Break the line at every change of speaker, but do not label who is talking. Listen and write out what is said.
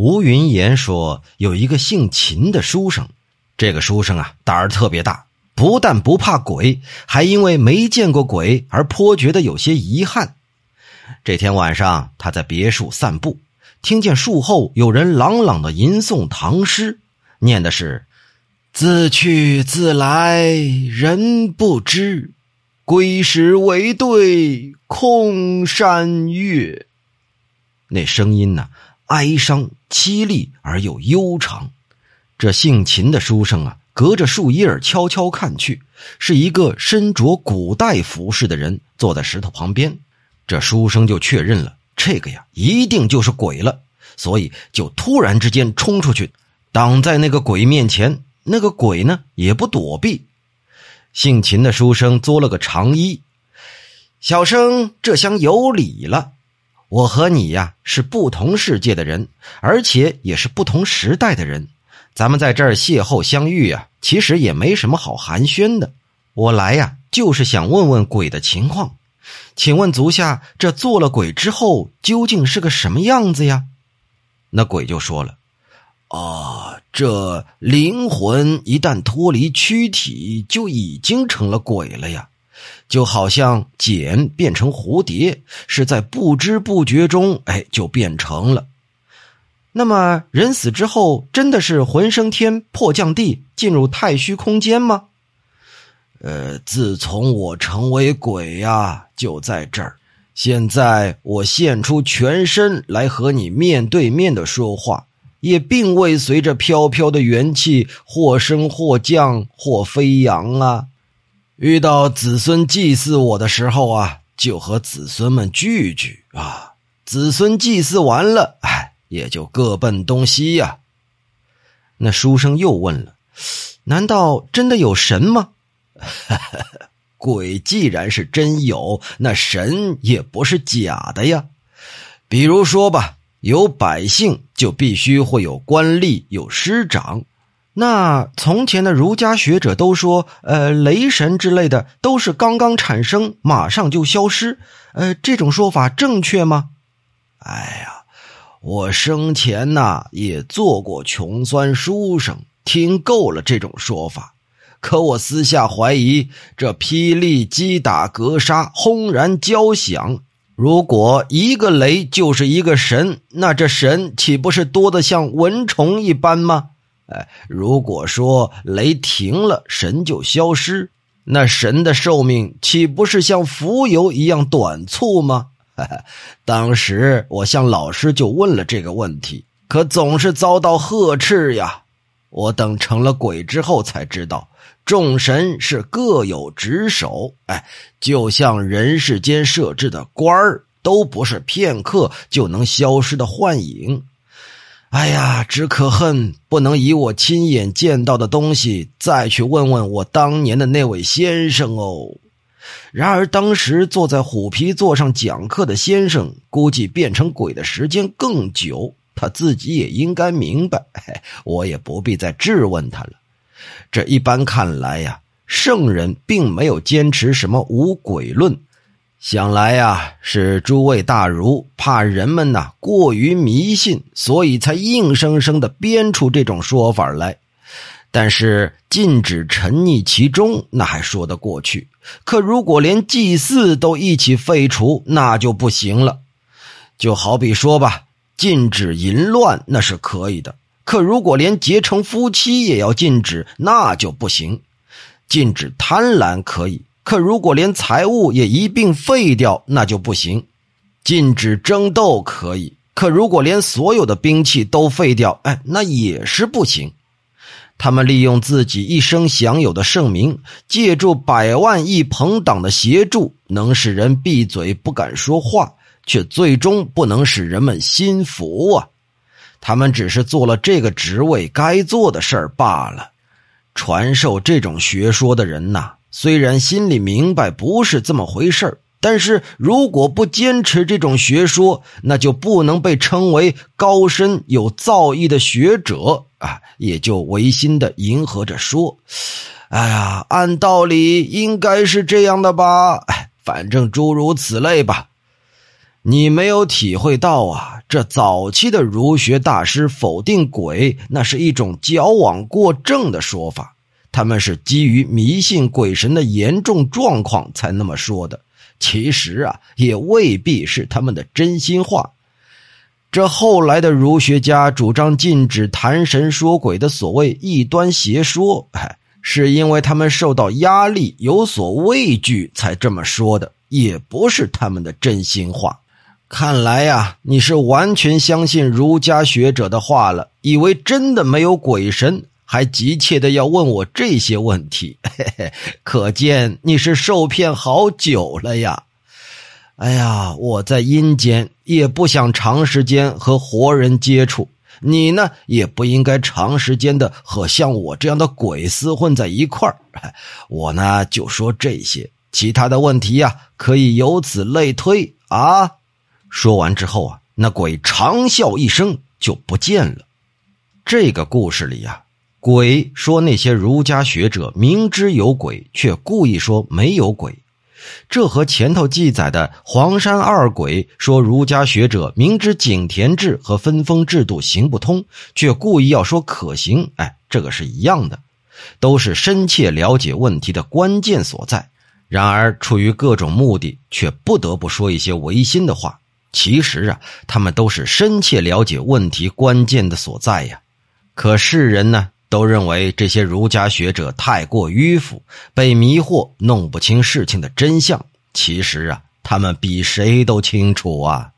吴云言说，有一个姓秦的书生，这个书生啊胆儿特别大，不但不怕鬼，还因为没见过鬼而颇觉得有些遗憾。这天晚上，他在别墅散步，听见树后有人朗朗的吟诵唐诗，念的是“自去自来人不知，归时唯对空山月”。那声音呢？哀伤、凄厉而又悠长。这姓秦的书生啊，隔着树叶悄悄看去，是一个身着古代服饰的人坐在石头旁边。这书生就确认了，这个呀，一定就是鬼了，所以就突然之间冲出去，挡在那个鬼面前。那个鬼呢，也不躲避。姓秦的书生作了个长揖：“小生这厢有礼了。”我和你呀是不同世界的人，而且也是不同时代的人。咱们在这儿邂逅相遇啊，其实也没什么好寒暄的。我来呀，就是想问问鬼的情况。请问足下，这做了鬼之后究竟是个什么样子呀？那鬼就说了：“啊，这灵魂一旦脱离躯体，就已经成了鬼了呀。”就好像茧变成蝴蝶，是在不知不觉中，哎，就变成了。那么人死之后，真的是魂升天、魄降地，进入太虚空间吗？呃，自从我成为鬼呀，就在这儿。现在我现出全身来和你面对面的说话，也并未随着飘飘的元气或升或降或飞扬啊。遇到子孙祭祀我的时候啊，就和子孙们聚聚啊。子孙祭祀完了，哎，也就各奔东西呀。那书生又问了：“难道真的有神吗？” 鬼既然是真有，那神也不是假的呀。比如说吧，有百姓，就必须会有官吏，有师长。那从前的儒家学者都说，呃，雷神之类的都是刚刚产生，马上就消失，呃，这种说法正确吗？哎呀，我生前呐也做过穷酸书生，听够了这种说法。可我私下怀疑，这霹雳击打格杀，轰然交响，如果一个雷就是一个神，那这神岂不是多得像蚊虫一般吗？哎，如果说雷停了，神就消失，那神的寿命岂不是像蜉蝣一样短促吗？当时我向老师就问了这个问题，可总是遭到呵斥呀。我等成了鬼之后才知道，众神是各有职守，哎，就像人世间设置的官儿，都不是片刻就能消失的幻影。哎呀，只可恨不能以我亲眼见到的东西再去问问我当年的那位先生哦。然而当时坐在虎皮座上讲课的先生，估计变成鬼的时间更久，他自己也应该明白，我也不必再质问他了。这一般看来呀，圣人并没有坚持什么无鬼论。想来呀，是诸位大儒怕人们呐过于迷信，所以才硬生生的编出这种说法来。但是禁止沉溺其中，那还说得过去。可如果连祭祀都一起废除，那就不行了。就好比说吧，禁止淫乱那是可以的，可如果连结成夫妻也要禁止，那就不行。禁止贪婪可以。可如果连财物也一并废掉，那就不行。禁止争斗可以，可如果连所有的兵器都废掉，哎，那也是不行。他们利用自己一生享有的盛名，借助百万亿朋党的协助，能使人闭嘴不敢说话，却最终不能使人们心服啊！他们只是做了这个职位该做的事儿罢了。传授这种学说的人呐。虽然心里明白不是这么回事但是如果不坚持这种学说，那就不能被称为高深有造诣的学者啊！也就违心的迎合着说：“哎呀，按道理应该是这样的吧？反正诸如此类吧。”你没有体会到啊！这早期的儒学大师否定鬼，那是一种矫枉过正的说法。他们是基于迷信鬼神的严重状况才那么说的。其实啊，也未必是他们的真心话。这后来的儒学家主张禁止谈神说鬼的所谓异端邪说，哎，是因为他们受到压力，有所畏惧才这么说的，也不是他们的真心话。看来呀，你是完全相信儒家学者的话了，以为真的没有鬼神，还急切的要问我这些问题，嘿嘿，可见你是受骗好久了呀！哎呀，我在阴间也不想长时间和活人接触，你呢也不应该长时间的和像我这样的鬼厮混在一块儿。我呢就说这些，其他的问题呀，可以由此类推啊。说完之后啊，那鬼长啸一声就不见了。这个故事里呀，鬼说那些儒家学者明知有鬼，却故意说没有鬼，这和前头记载的黄山二鬼说儒家学者明知井田制和分封制度行不通，却故意要说可行，哎，这个是一样的，都是深切了解问题的关键所在。然而出于各种目的，却不得不说一些违心的话。其实啊，他们都是深切了解问题关键的所在呀。可世人呢，都认为这些儒家学者太过迂腐，被迷惑，弄不清事情的真相。其实啊，他们比谁都清楚啊。